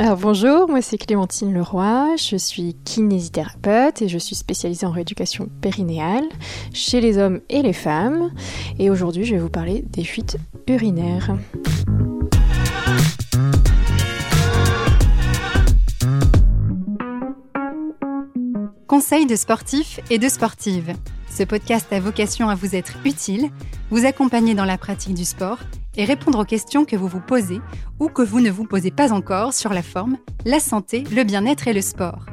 Alors bonjour, moi c'est Clémentine Leroy, je suis kinésithérapeute et je suis spécialisée en rééducation périnéale chez les hommes et les femmes. Et aujourd'hui je vais vous parler des fuites urinaires. Conseils de sportifs et de sportives. Ce podcast a vocation à vous être utile, vous accompagner dans la pratique du sport et répondre aux questions que vous vous posez ou que vous ne vous posez pas encore sur la forme, la santé, le bien-être et le sport.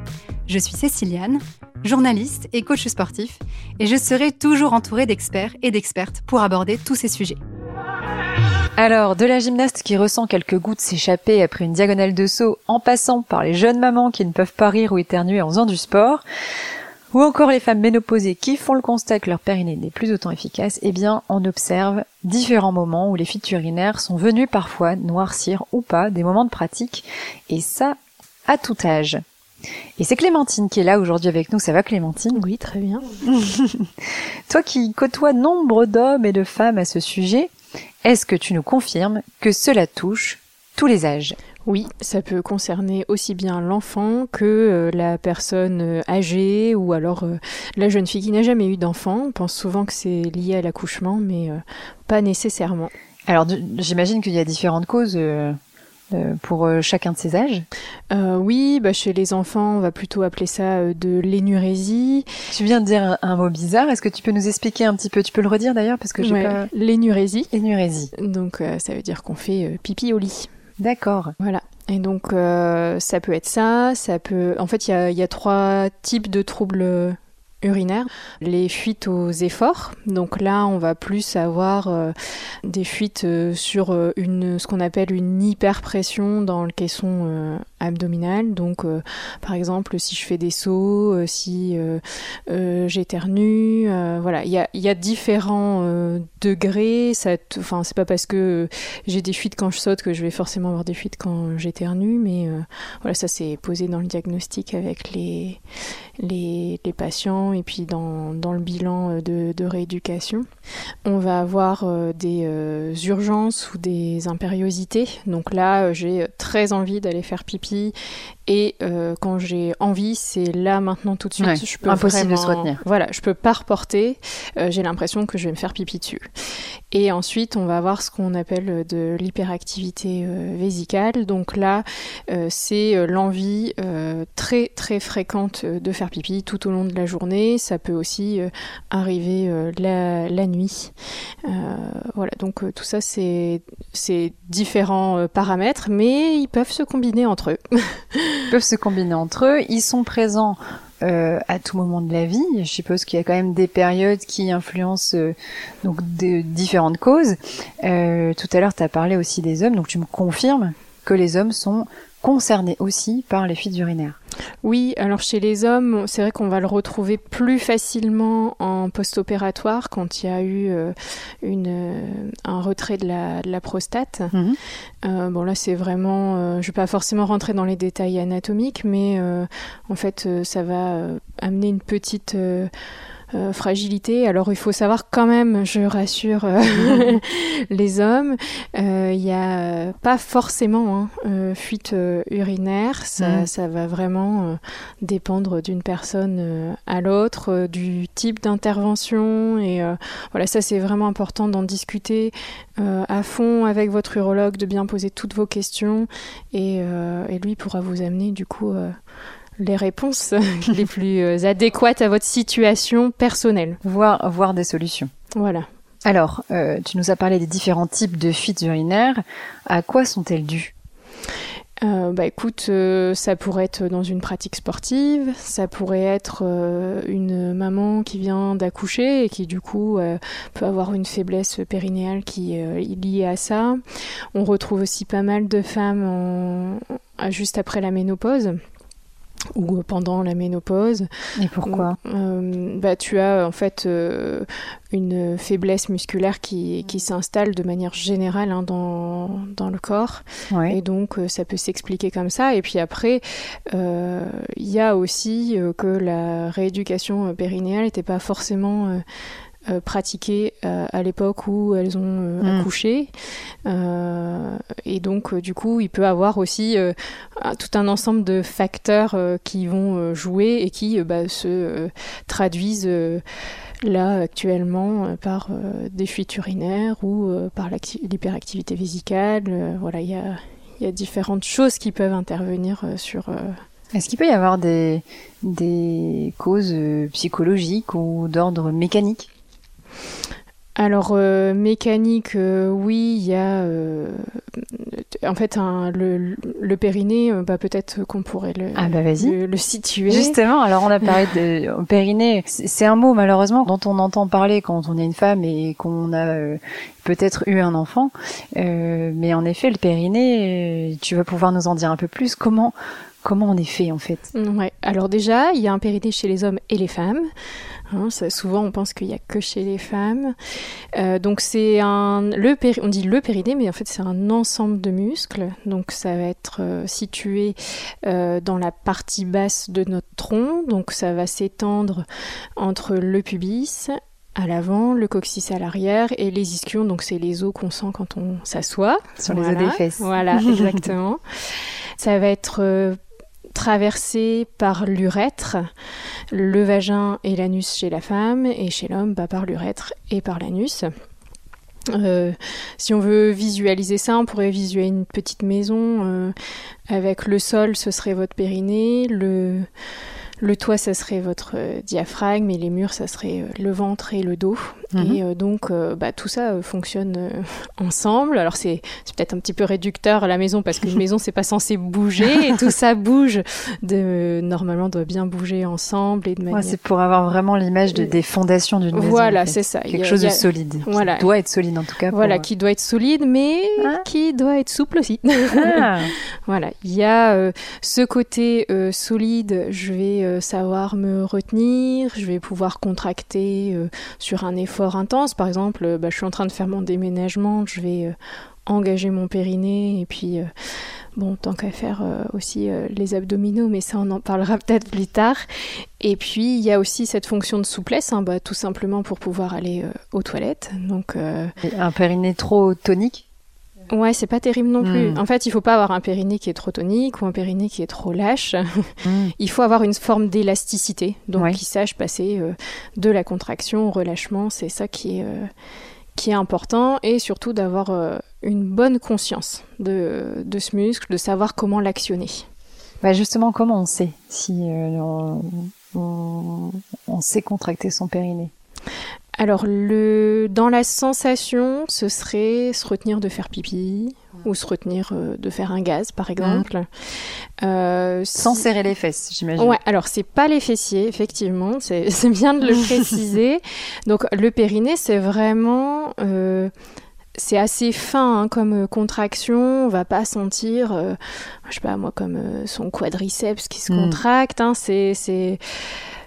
Je suis Céciliane, journaliste et coach sportif, et je serai toujours entourée d'experts et d'expertes pour aborder tous ces sujets. Alors, de la gymnaste qui ressent quelques gouttes s'échapper après une diagonale de saut, en passant par les jeunes mamans qui ne peuvent pas rire ou éternuer en faisant du sport, ou encore les femmes ménopausées qui font le constat que leur périnée n'est plus autant efficace, eh bien, on observe différents moments où les fuites urinaires sont venues parfois noircir ou pas des moments de pratique, et ça, à tout âge. Et c'est Clémentine qui est là aujourd'hui avec nous. Ça va Clémentine? Oui, très bien. Toi qui côtoies nombre d'hommes et de femmes à ce sujet, est-ce que tu nous confirmes que cela touche tous les âges? Oui, ça peut concerner aussi bien l'enfant que euh, la personne euh, âgée ou alors euh, la jeune fille qui n'a jamais eu d'enfant. On pense souvent que c'est lié à l'accouchement, mais pas nécessairement. Alors j'imagine qu'il y a différentes causes. pour chacun de ces âges Oui, bah, chez les enfants, on va plutôt appeler ça de l'énurésie. Tu viens de dire un, mot bizarre, est-ce que tu peux nous expliquer un petit peu? Tu peux le redire d'ailleurs parce que j'ai pas... L'énurésie. Énurésie. Donc ça veut dire qu'on fait pipi au lit. D'accord. Voilà. Et donc euh, ça peut être ça, ça peut. En fait, il y y a, trois types de troubles urinaires. Les fuites aux efforts. Donc là, on va plus avoir euh, des fuites euh, sur une, ce qu'on appelle une hyperpression dans le caisson abdominal. Donc, par exemple, si je fais des sauts, si j'éternue, voilà, il y a, différents degrés. Enfin, c'est pas parce que j'ai des fuites quand je saute que je vais forcément avoir des fuites quand j'éternue, mais voilà, ça c'est posé dans le diagnostic avec les, les, patients et puis dans, dans le bilan euh, de, de, rééducation. On va avoir euh, des euh, urgences ou des impériosités. Donc là, j'ai très envie d'aller faire pipi et quand j'ai envie, c'est là maintenant tout de suite. je peux impossible de se retenir. Voilà, je peux pas reporter. j'ai l'impression que je vais me faire pipi dessus. Et ensuite, on va avoir ce qu'on appelle de l'hyperactivité vésicale. Donc là, c'est l'envie très très fréquente de faire pipi tout au long de la journée. Ça peut aussi euh, arriver euh, la, nuit. Euh, voilà, donc tout ça, c'est différents paramètres, mais ils peuvent se combiner entre eux. ils peuvent se combiner entre eux. Ils sont présents à tout moment de la vie. Je suppose qu'il y a quand même des périodes qui influencent donc différentes causes. tout à l'heure, tu as parlé aussi des hommes, donc tu me confirmes que les hommes sont concernés aussi par les fuites urinaires. Oui, alors chez les hommes, c'est vrai qu'on va le retrouver plus facilement en post-opératoire quand il y a eu euh, une, euh, un retrait de la, prostate. Mhm. Euh, bon là, c'est vraiment, je ne vais pas forcément rentrer dans les détails anatomiques, mais en fait, ça va amener une petite euh, fragilité. Alors il faut savoir quand même, je rassure euh, les hommes, euh, il n'y a pas forcément hein, fuite urinaire, ça, mm. ça, va vraiment dépendre d'une personne à l'autre, du type d'intervention et voilà ça c'est vraiment important d'en discuter à fond avec votre urologue, de bien poser toutes vos questions et, et lui pourra vous amener du coup les réponses les plus euh, adéquates à votre situation personnelle. Voir, voir des solutions. Voilà. Alors, euh, tu nous as parlé des différents types de fuites urinaires. À quoi sont-elles dues? Euh, bah écoute, ça pourrait être dans une pratique sportive, ça pourrait être une maman qui vient d'accoucher et qui du coup peut avoir une faiblesse périnéale qui est liée à ça. On retrouve aussi pas mal de femmes juste après la ménopause ou pendant la ménopause. Et pourquoi euh, bah, Tu as en fait euh, une faiblesse musculaire qui, qui s'installe de manière générale hein, dans, dans, le corps. Et donc euh, ça peut s'expliquer comme ça. Et puis après, il y a aussi que la rééducation périnéale n'était pas forcément euh, pratiquées euh, à l'époque où elles ont hmm. accouché. et donc, du coup, il peut avoir aussi tout un ensemble de facteurs qui vont jouer et qui bah, se traduisent là actuellement par des fuites urinaires ou par l'hyperactivité vésicale. voilà, il y a, y a, différentes choses qui peuvent intervenir sur est-ce qu'il peut y avoir des, des causes psychologiques ou d'ordre mécanique? Alors euh, mécanique, euh, oui, il y a en fait le, le, périnée. bah, peut-être qu'on pourrait le, ah bah le, le, situer. Justement, alors on a parlé de périnée. C'est un mot malheureusement dont on entend parler quand on est une femme et qu'on a peut-être eu un enfant. mais en effet, le périnée, tu vas pouvoir nous en dire un peu plus. Comment Comment on est fait en fait? Ouais. Alors déjà, il y a un périnée chez les hommes et les femmes. Hein, souvent, on pense qu'il n'y a que chez les femmes. Euh, donc c'est un, le péri, on dit le périnée, mais en fait c'est un ensemble de muscles. Donc ça va être euh, situé euh, dans la partie basse de notre tronc. Donc ça va s'étendre entre le pubis à l'avant, le coccyx à l'arrière et les ischions, donc c'est les os qu'on sent quand on s'assoit. Sur les os des fesses. Voilà, exactement. Ça va être traversé par l'urètre, le vagin et l'anus chez la femme, et chez l'homme bah, par l'urètre et par l'anus. Euh, si on veut visualiser ça, on pourrait visualiser une petite maison euh, avec le sol, ce serait votre périnée, le, le toit, ça serait votre euh, diaphragme et les murs, ça serait le ventre et le dos. Mhm. Et euh, donc, bah, tout ça fonctionne ensemble. Alors, c'est peut-être un petit peu réducteur à la maison parce qu'une maison, c'est pas censé bouger et tout ça bouge. De, normalement, doit bien bouger ensemble et de manière... c'est pour avoir vraiment l'image de, des fondations d'une maison. Voilà, c'est ça. Quelque chose de solide. Voilà. Qui doit être solide en tout cas. Voilà, qui doit être solide, mais ah. qui doit être souple aussi. Ah. voilà. Il y a ce côté solide. Je vais euh, savoir me retenir, je vais pouvoir contracter euh, sur un effort intense. Par exemple, euh, bah, je suis en train de faire mon déménagement, je vais engager mon périnée et puis bon tant qu'à faire aussi les abdominaux mais ça on en parlera peut-être plus tard. Et puis il y a aussi cette fonction de souplesse hein, bah, tout simplement pour pouvoir aller aux toilettes. Donc un périnée trop tonique? Ouais, c'est pas terrible non plus. Hmm. En fait, il faut pas avoir un périnée qui est trop tonique ou un périnée qui est trop lâche. Hmm. il faut avoir une forme d'élasticité, donc qui sache passer euh, de la contraction au relâchement. C'est ça qui est euh, qui est important et surtout d'avoir euh, une bonne conscience de, de, ce muscle, de savoir comment l'actionner. Bah justement, comment on sait si on, on, on sait contracter son périnée? Alors, le, dans la sensation, ce serait se retenir de faire pipi ou se retenir euh, de faire un gaz, par exemple. Euh, Sans serrer les fesses, j'imagine. Ouais, alors c'est pas les fessiers, effectivement, c'est bien de le préciser. Donc, le périnée, c'est vraiment. Euh, c'est assez fin hein, comme contraction, on va pas sentir, je sais pas moi, comme son quadriceps qui se mm. contracte. Hein, c'est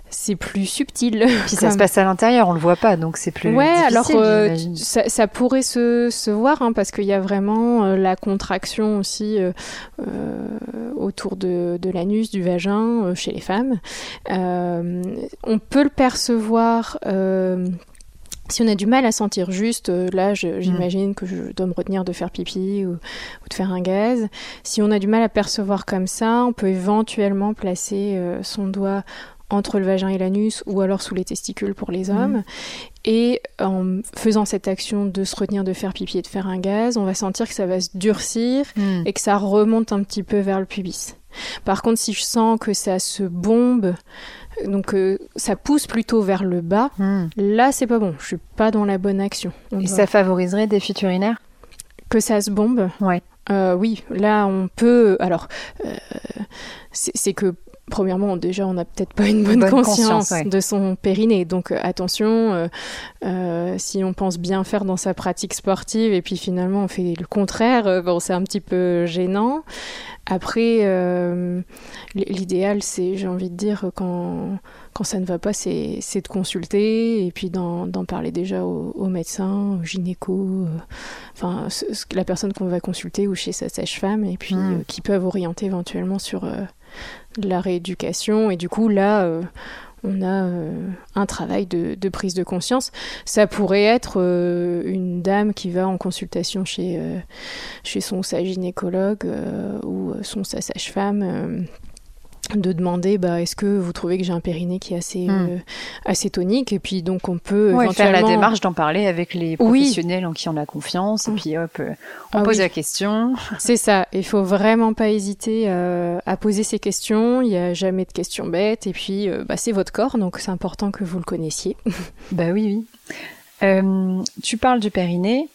c'est plus subtil. Puis ça se passe à l'intérieur, on le voit pas, donc c'est plus. Ouais, alors euh, ça, ça, pourrait se, se voir hein, parce qu'il y a vraiment euh, la contraction aussi euh, autour de, de l'anus, du vagin chez les femmes. on peut le percevoir. Si on a du mal à sentir juste, là, mm. j'imagine que je dois me retenir de faire pipi ou, ou, de faire un gaz. Si on a du mal à percevoir comme ça, on peut éventuellement placer son doigt entre le vagin et l'anus ou alors sous les testicules pour les hommes. Mhm. Et en faisant cette action de se retenir de faire pipi et de faire un gaz, on va sentir que ça va se durcir mhm. et que ça remonte un petit peu vers le pubis. Par contre, si je sens que ça se bombe, donc euh, ça pousse plutôt vers le bas, mhm. là c'est pas bon, je suis pas dans la bonne action. et ça favoriserait des fuites urinaires? Que ça se bombe? Ouais. Euh, oui, là on peut. Alors, euh, c'est que premièrement, déjà, on n'a peut-être pas une bonne, conscience, de son périnée. Donc, euh, attention, euh, euh, si on pense bien faire dans sa pratique sportive et puis finalement on fait le contraire, bon, c'est un petit peu gênant. Après, l'idéal, c'est, j'ai envie de dire, quand, quand ça ne va pas, c'est de consulter et puis d'en parler déjà au, au médecin, au gynéco, enfin, la personne qu'on va consulter ou chez sa sage-femme et puis hmm. qui peuvent orienter éventuellement sur la rééducation. Et du coup, là, euh, on a un travail de, prise de conscience. Ça pourrait être une dame qui va en consultation chez, chez son sa gynécologue ou son sa sage-femme de demander bah, est-ce que vous trouvez que j'ai un périnée qui est assez, hmm. euh, assez tonique? Et puis donc on peut éventuellement... faire la démarche d'en parler avec les professionnels en qui on a confiance. Et hmm. puis hop euh, on ah pose la question. C'est ça. Il faut vraiment pas hésiter euh, à poser ces questions. Il n'y a jamais de questions bêtes. Et puis bah, c'est votre corps donc c'est important que vous le connaissiez. Bah oui oui. Tu parles du périnée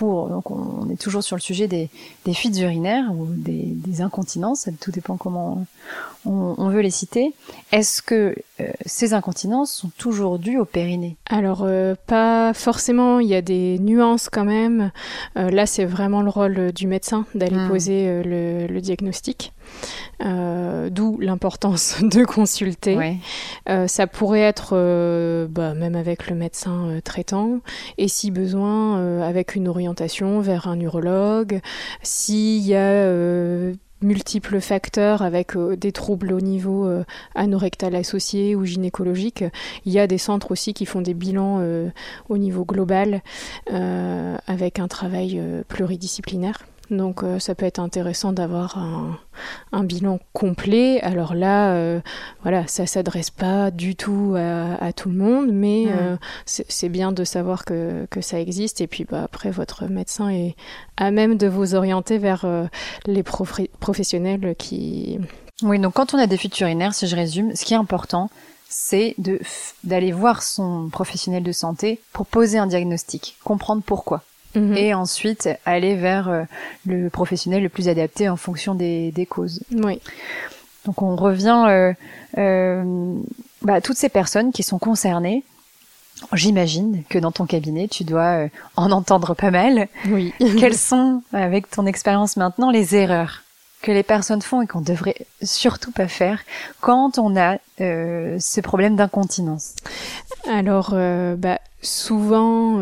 donc on, est toujours sur le sujet des, fuites urinaires ou des, incontinences, tout dépend comment on, veut les citer. Est-ce que euh, ces incontinences sont toujours dues au périnée? Alors euh, pas forcément, il y a des nuances quand même. Euh, là c'est vraiment le rôle du médecin d'aller hmm. poser le, diagnostic. D'où l'importance de consulter. ça pourrait être bah, même avec le médecin traitant et si besoin avec une orientation vers un urologue. S'il y a multiples facteurs avec euh, des troubles au niveau euh, anorectal associé ou gynécologique. Il y a des centres aussi qui font des bilans euh, au niveau global avec un travail pluridisciplinaire. Donc euh, ça peut être intéressant d'avoir un, bilan complet. Alors là, euh, voilà, ça s'adresse pas du tout à, tout le monde, mais euh, c'est bien de savoir que, ça existe. Et puis bah, après, votre médecin est à même de vous orienter vers les professionnels qui... Oui, donc quand on a des fuites urinaires, si je résume, ce qui est important, c'est d'aller voir son professionnel de santé pour poser un diagnostic, comprendre pourquoi. Mhm. et ensuite aller vers euh, le professionnel le plus adapté en fonction des, des causes. Oui. Donc on revient euh, euh, bah, toutes ces personnes qui sont concernées. J'imagine que dans ton cabinet, tu dois euh, en entendre pas mal. Oui. Quelles sont, avec ton expérience maintenant, les erreurs que les personnes font et qu'on devrait surtout pas faire quand on a euh, ce problème d'incontinence? Alors, bah, souvent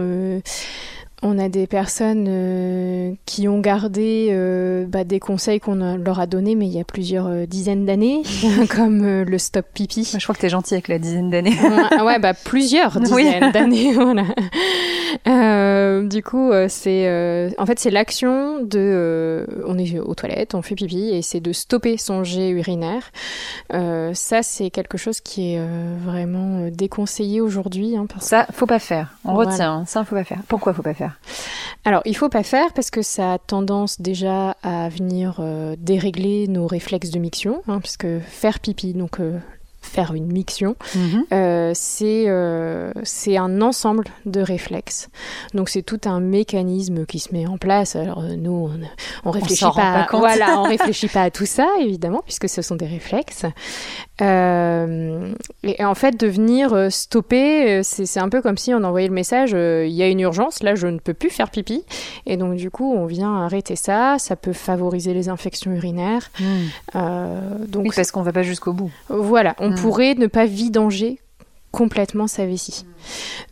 on a des personnes euh, qui ont gardé euh, bah, des conseils qu'on leur a donnés, mais il y a plusieurs euh, dizaines d'années, comme le stop pipi. Je crois que tu es gentil avec la dizaine d'années. ouais, bah plusieurs dizaines d'années, du coup, c'est en fait c'est l'action de, on est aux toilettes, on fait pipi, et c'est de stopper son jet urinaire. ça, c'est quelque chose qui est vraiment déconseillé aujourd'hui. Hein, ça, faut pas faire. On retient. Ça, faut pas faire. Pourquoi faut pas faire? Alors, il faut pas faire parce que ça a tendance déjà à venir euh, dérégler nos réflexes de miction, hein, puisque faire pipi, donc euh, faire une miction, mhm. euh, c'est un ensemble de réflexes. Donc c'est tout un mécanisme qui se met en place. Alors nous, on, on réfléchit pas, voilà, on réfléchit pas à tout ça évidemment, puisque ce sont des réflexes. Euh, et en fait, de venir euh, stopper, euh, c'est un peu comme si on envoyait le message il y a une urgence, là je ne peux plus faire pipi. Et donc, du coup, on vient arrêter ça. Ça peut favoriser les infections urinaires. Hmm. donc, oui, parce qu'on va pas jusqu'au bout. Voilà, on hmm. pourrait ne pas vidanger complètement sa vessie.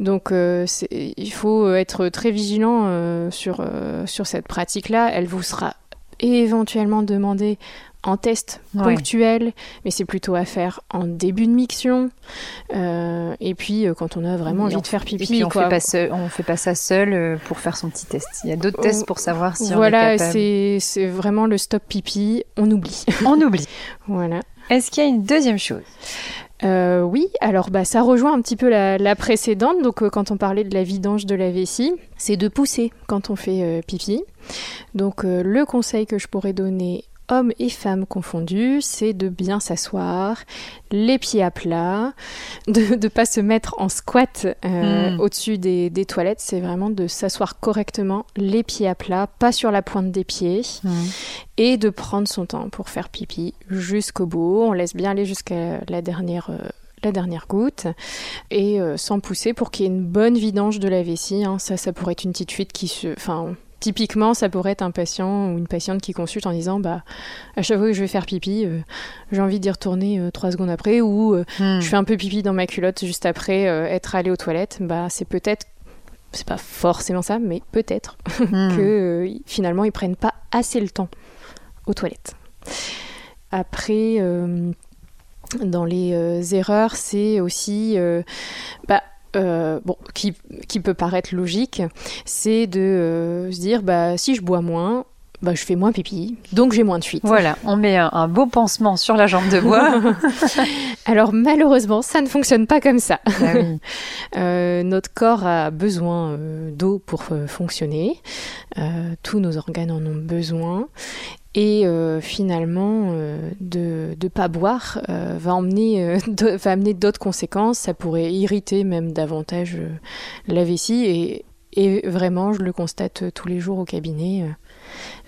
Donc il faut être très vigilant sur, sur cette pratique-là. Elle vous sera éventuellement demandée en test ponctuel, mais c'est plutôt à faire en début de miction. Euh, et puis euh, quand on a vraiment envie de faire pipi. Et puis on fait pas on fait pas ça seul euh, pour faire son petit test. Il y a d'autres tests pour savoir si voilà, on est capable. Voilà, c'est vraiment le stop pipi. On oublie. On oublie. voilà. Est-ce qu'il y a une deuxième chose? Oui, alors bah, ça rejoint un petit peu la, précédente. Donc quand on parlait de la vidange de la vessie, c'est de pousser quand on fait pipi. Donc le conseil que je pourrais donner hommes et femmes confondus, c'est de bien s'asseoir, les pieds à plat, de ne pas se mettre en squat euh, hmm. au-dessus des, toilettes, c'est vraiment de s'asseoir correctement, les pieds à plat, pas sur la pointe des pieds, hmm. et de prendre son temps pour faire pipi jusqu'au bout. On laisse bien aller jusqu'à la dernière... Euh, la dernière goutte et euh, sans pousser pour qu'il y ait une bonne vidange de la vessie. Hein. Ça, ça pourrait être une petite fuite qui se, enfin, Typiquement, ça pourrait être un patient ou une patiente qui consulte en disant bah à chaque fois que je vais faire pipi, euh, j'ai envie d'y retourner euh, trois secondes après ou euh, hmm. je fais un peu pipi dans ma culotte juste après être allé aux toilettes. Bah c'est peut-être c'est pas forcément ça, mais peut-être hmm. que finalement ils prennent pas assez le temps aux toilettes. Après dans les erreurs, c'est aussi bah, bon, qui, qui, peut paraître logique, c'est de se dire bah, si je bois moins, bah, je fais moins pipi, donc j'ai moins de fuite. Voilà, on met un, beau pansement sur la jambe de bois. Alors malheureusement, ça ne fonctionne pas comme ça. Ah euh, notre corps a besoin euh, d'eau pour euh, fonctionner. tous nos organes en ont besoin. Et finalement, de ne pas boire va, emmener, va amener d'autres conséquences. Ça pourrait irriter même davantage la vessie. Et, et, vraiment, je le constate tous les jours au cabinet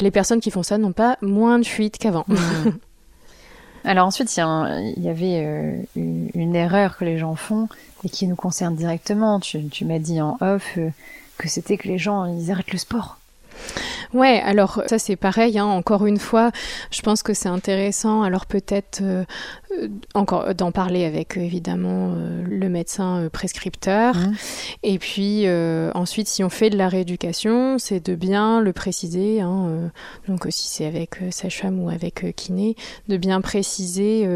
les personnes qui font ça n'ont pas moins de fuite qu'avant. Alors ensuite, il y, avait euh, une, erreur que les gens font et qui nous concerne directement. Tu, m'as dit en off euh, que c'était que les gens ils arrêtent le sport. Ouais, alors ça c'est pareil, hein, encore une fois, je pense que c'est intéressant, alors peut-être euh, euh, encore d'en parler avec évidemment euh, le médecin prescripteur. Mmh. Et puis ensuite, si on fait de la rééducation, c'est de bien le préciser, hein, donc si c'est avec sage-femme ou avec kiné, de bien préciser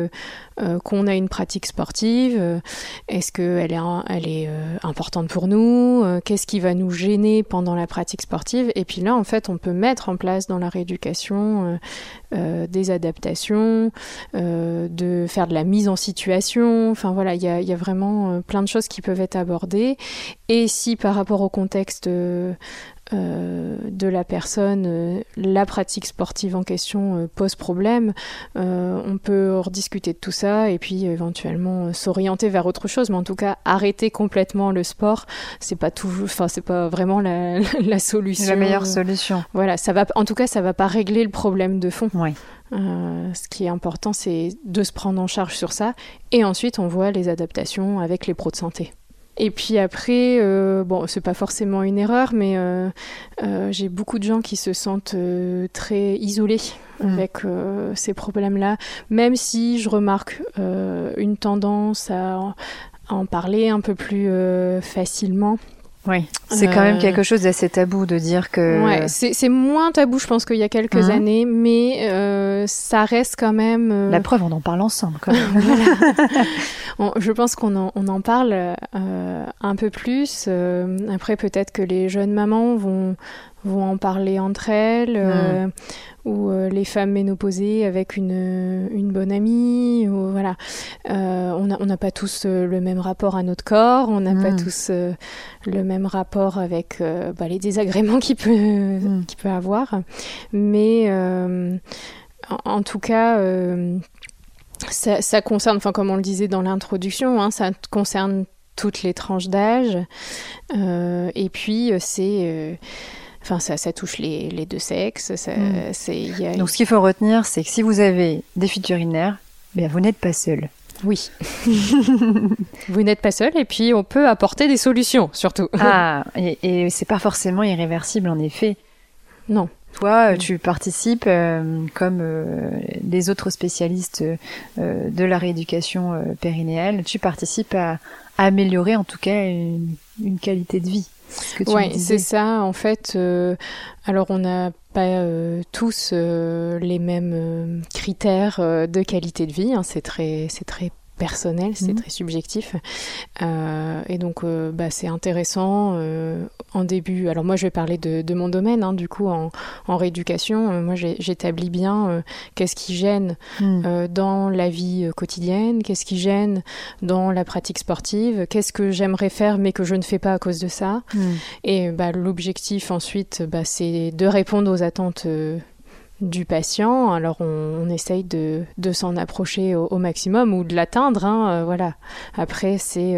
qu'on a une pratique sportive, est-ce qu'elle est, elle est importante pour nous, qu'est-ce qui va nous gêner pendant la pratique sportive, et puis là en fait on peut mettre en place dans la rééducation euh, euh, des adaptations, euh, de faire de la mise en situation. Enfin voilà, il y a, vraiment plein de choses qui peuvent être abordées. Et si par rapport au contexte euh, de la personne, euh, la pratique sportive en question euh, pose problème, on peut rediscuter de tout ça et puis éventuellement s'orienter vers autre chose. Mais en tout cas, arrêter complètement le sport, c'est pas toujours, enfin c'est pas vraiment la, la solution. La meilleure solution. Voilà, ça va. En tout cas, ça va pas régler le problème de fond. Oui. ce qui est important, c'est de se prendre en charge sur ça, et ensuite on voit les adaptations avec les pros de santé. Et puis après, euh, bon, c'est pas forcément une erreur, mais euh, euh, j'ai beaucoup de gens qui se sentent très isolés mm. avec ces problèmes-là, même si je remarque une tendance à en parler un peu plus facilement. Oui, c'est quand même euh, quelque chose d'assez tabou de dire que. Ouais, c'est moins tabou, je pense, qu'il y a quelques mhm. années, mais euh, ça reste quand même. Euh, La preuve, on en parle ensemble, quand même. je pense qu'on en, on en parle un peu plus. après, peut-être que les jeunes mamans vont vont en parler entre elles, mm. ou les femmes ménopausées avec une, une bonne amie, ou voilà. on n'a pas tous le même rapport à notre corps, on n'a pas mm. tous le même rapport avec bah, les désagréments qu'il peut, mm. peut avoir. Mais en, tout cas, ça, concerne, enfin comme on le disait dans l'introduction, hein, ça concerne toutes les tranches d'âge. et puis c'est Enfin, ça, ça touche les, les deux sexes. Ça, mm. Donc, ce qu'il faut retenir, c'est que si vous avez des fuites urinaires, bien, vous n'êtes pas seul. Oui. vous n'êtes pas seul et puis on peut apporter des solutions, surtout. ah, et, et c'est pas forcément irréversible, en effet. Non. Toi, tu participes, euh, comme euh, les autres spécialistes euh, de la rééducation périnéale, tu participes à, améliorer en tout cas une qualité de vie. Oui, c'est ça. En fait, euh, alors on n'a pas euh, tous euh, les mêmes critères de qualité de vie. Hein. c'est très, c'est très personnel, c'est mhm. très subjectif. Euh, et donc, euh, bah, c'est intéressant euh, en début. Alors, moi, je vais parler de, mon domaine, hein, du coup, en, rééducation. moi, j'établis bien qu'est-ce qui gêne mhm. dans la vie quotidienne, qu'est-ce qui gêne dans la pratique sportive, qu'est-ce que j'aimerais faire mais que je ne fais pas à cause de ça. Mhm. Et bah, l'objectif ensuite, bah, c'est de répondre aux attentes du patient. Alors on, essaye de, s'en approcher au, maximum ou de l'atteindre. Hein, euh, voilà. Après c'est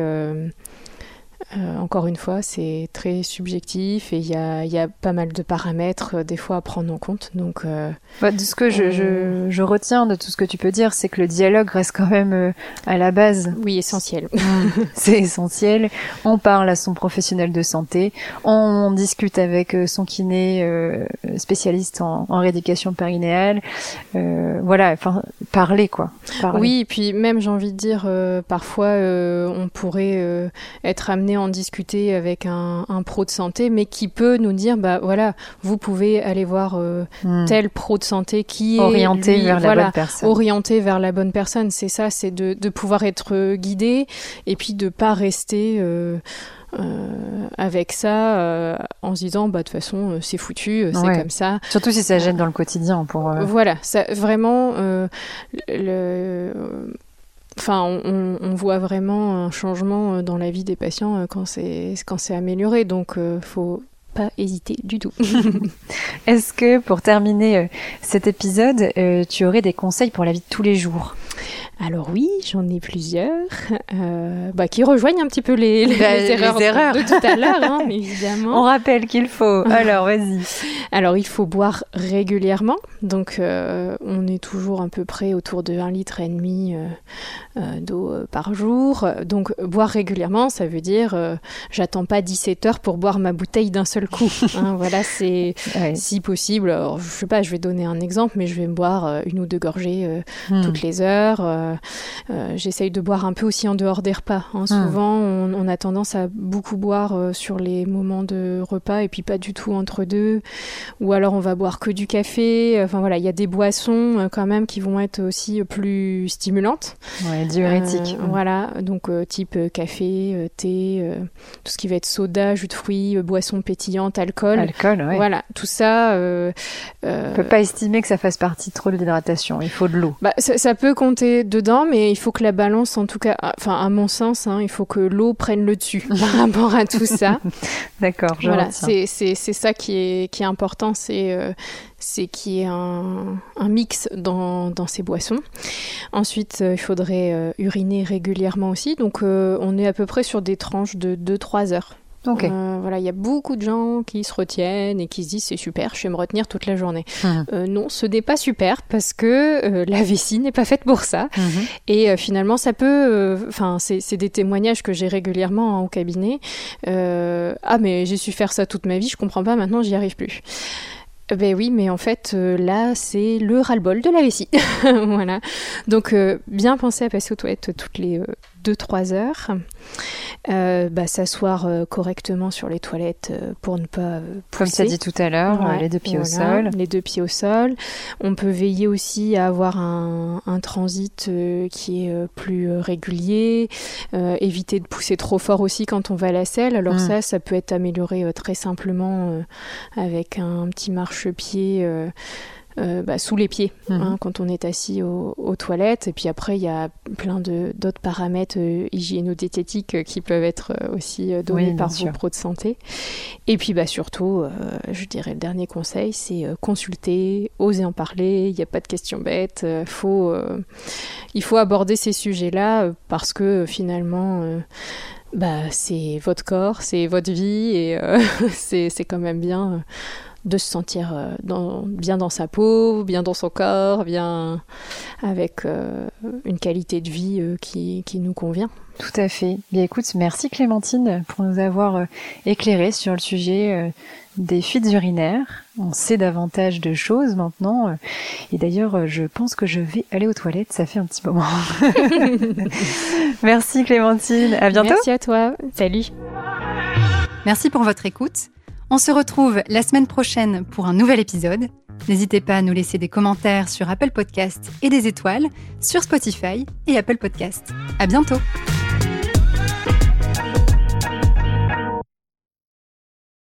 euh, euh, encore une fois, c'est très subjectif et il y a, pas mal de paramètres euh, des fois à prendre en compte. Donc, euh, bah, de ce que je, retiens de tout ce que tu peux dire, c'est que le dialogue reste quand même à la base. Oui, essentiel. Mm. c'est essentiel. On parle à son professionnel de santé, on discute avec son kiné spécialiste en, en rééducation périnéale. voilà, enfin, parler quoi. Oui, et puis même j'ai envie de dire, parfois on pourrait être amené amené à en discuter avec un, pro de santé, mais qui peut nous dire, bah voilà, vous pouvez aller voir hmm. tel pro de santé qui est orienté vers la bonne personne. Orienté vers la bonne personne, c'est ça, c'est de, de, pouvoir être guidé et puis de pas rester. Euh, avec ça euh, en se disant bah de toute façon euh, c'est foutu c'est comme ça surtout si ça gêne dans le quotidien pour voilà ça vraiment le Enfin, on, on, voit vraiment un changement dans la vie des patients quand c'est quand c'est amélioré. Donc, faut pas hésiter du tout. Est-ce que pour terminer cet épisode, tu aurais des conseils pour la vie de tous les jours? Alors oui, j'en ai plusieurs, euh, bah, qui rejoignent un petit peu les, les, bah, erreurs, de, tout à l'heure, hein, évidemment. On rappelle qu'il faut. Alors vas-y. Alors il faut boire régulièrement, donc euh, on est toujours à peu près autour de 1 litre et demi euh, d'eau par jour. Donc boire régulièrement, ça veut dire j'attends pas 17 heures pour boire ma bouteille d'un seul coup. Hein, voilà, c'est si possible. Alors, je sais pas, je vais donner un exemple, mais je vais me boire une ou deux gorgées hmm. toutes les heures. Euh, euh, j'essaye de boire un peu aussi en dehors des repas. Hein. Ah. Souvent, on, a tendance à beaucoup boire euh, sur les moments de repas et puis pas du tout entre deux. Ou alors, on va boire que du café. Enfin voilà, il y a des boissons quand même qui vont être aussi plus stimulantes. Ouais, diurétiques. Voilà, donc type café, thé, tout ce qui va être soda, jus de fruits, boissons pétillantes, alcool. Alcool, ouais. Voilà, tout ça. on peut pas estimer que ça fasse partie trop de l'hydratation. Il faut de l'eau. Bah, ça, ça, peut compter de dedans, mais il faut que la balance, en tout cas, enfin à mon sens, hein, il faut que l'eau prenne le dessus par rapport à tout ça. D'accord, voilà, c'est ça qui est, qui est important, c'est euh, c'est qu'il y ait un, un mix dans, dans, ces boissons. Ensuite, euh, il faudrait euh, uriner régulièrement aussi, donc on est à peu près sur des tranches de 2-3 heures. Euh, voilà, il y a beaucoup de gens qui se retiennent et qui se disent c'est super, je vais me retenir toute la journée. Mhm. Euh, non, ce n'est pas super parce que euh, la vessie n'est pas faite pour ça. Mhm. Et finalement, ça peut. Enfin, c'est des témoignages que j'ai régulièrement hein, au cabinet. ah, mais j'ai su faire ça toute ma vie, je comprends pas, maintenant j'y arrive plus. Ben oui, mais en fait, là, c'est le ras-le-bol de la vessie. voilà. Donc, bien penser à passer aux toilettes toutes les 2-3 heures. Euh, bah, s'asseoir euh, correctement sur les toilettes euh, pour ne pas pousser. Comme tu as dit tout à l'heure, les deux pieds au sol. Les deux pieds au sol. On peut veiller aussi à avoir un, un transit qui est plus régulier, éviter de pousser trop fort aussi quand on va à la selle. Alors mm. ça, ça peut être amélioré très simplement avec un petit marchepied euh, bah, sous les pieds mhm. hein, quand on est assis aux toilettes. Et puis après, il y a plein d'autres paramètres euh, hygiéno-diététiques euh, qui peuvent être aussi donnés par vos pros de santé. Et puis bah, surtout, je dirais le dernier conseil, c'est consulter, oser en parler. Il n'y a pas de questions bêtes. faut, il faut aborder ces sujets-là parce que finalement bah, c'est votre corps, c'est votre vie et c'est quand même bien de se sentir euh, dans, bien dans sa peau, bien dans son corps, bien avec euh, une qualité de vie euh, qui, qui, nous convient. Tout à fait. Bien écoute, merci Clémentine pour nous avoir éclairé sur le sujet des fuites urinaires. On sait davantage de choses maintenant. Et d'ailleurs, je pense que je vais aller aux toilettes. Ça fait un petit moment. merci Clémentine. À bientôt. Merci à toi. Salut. Merci pour votre écoute. On se retrouve la semaine prochaine pour un nouvel épisode. N'hésitez pas à nous laisser des commentaires sur Apple Podcast et des étoiles sur Spotify et Apple Podcast. À bientôt!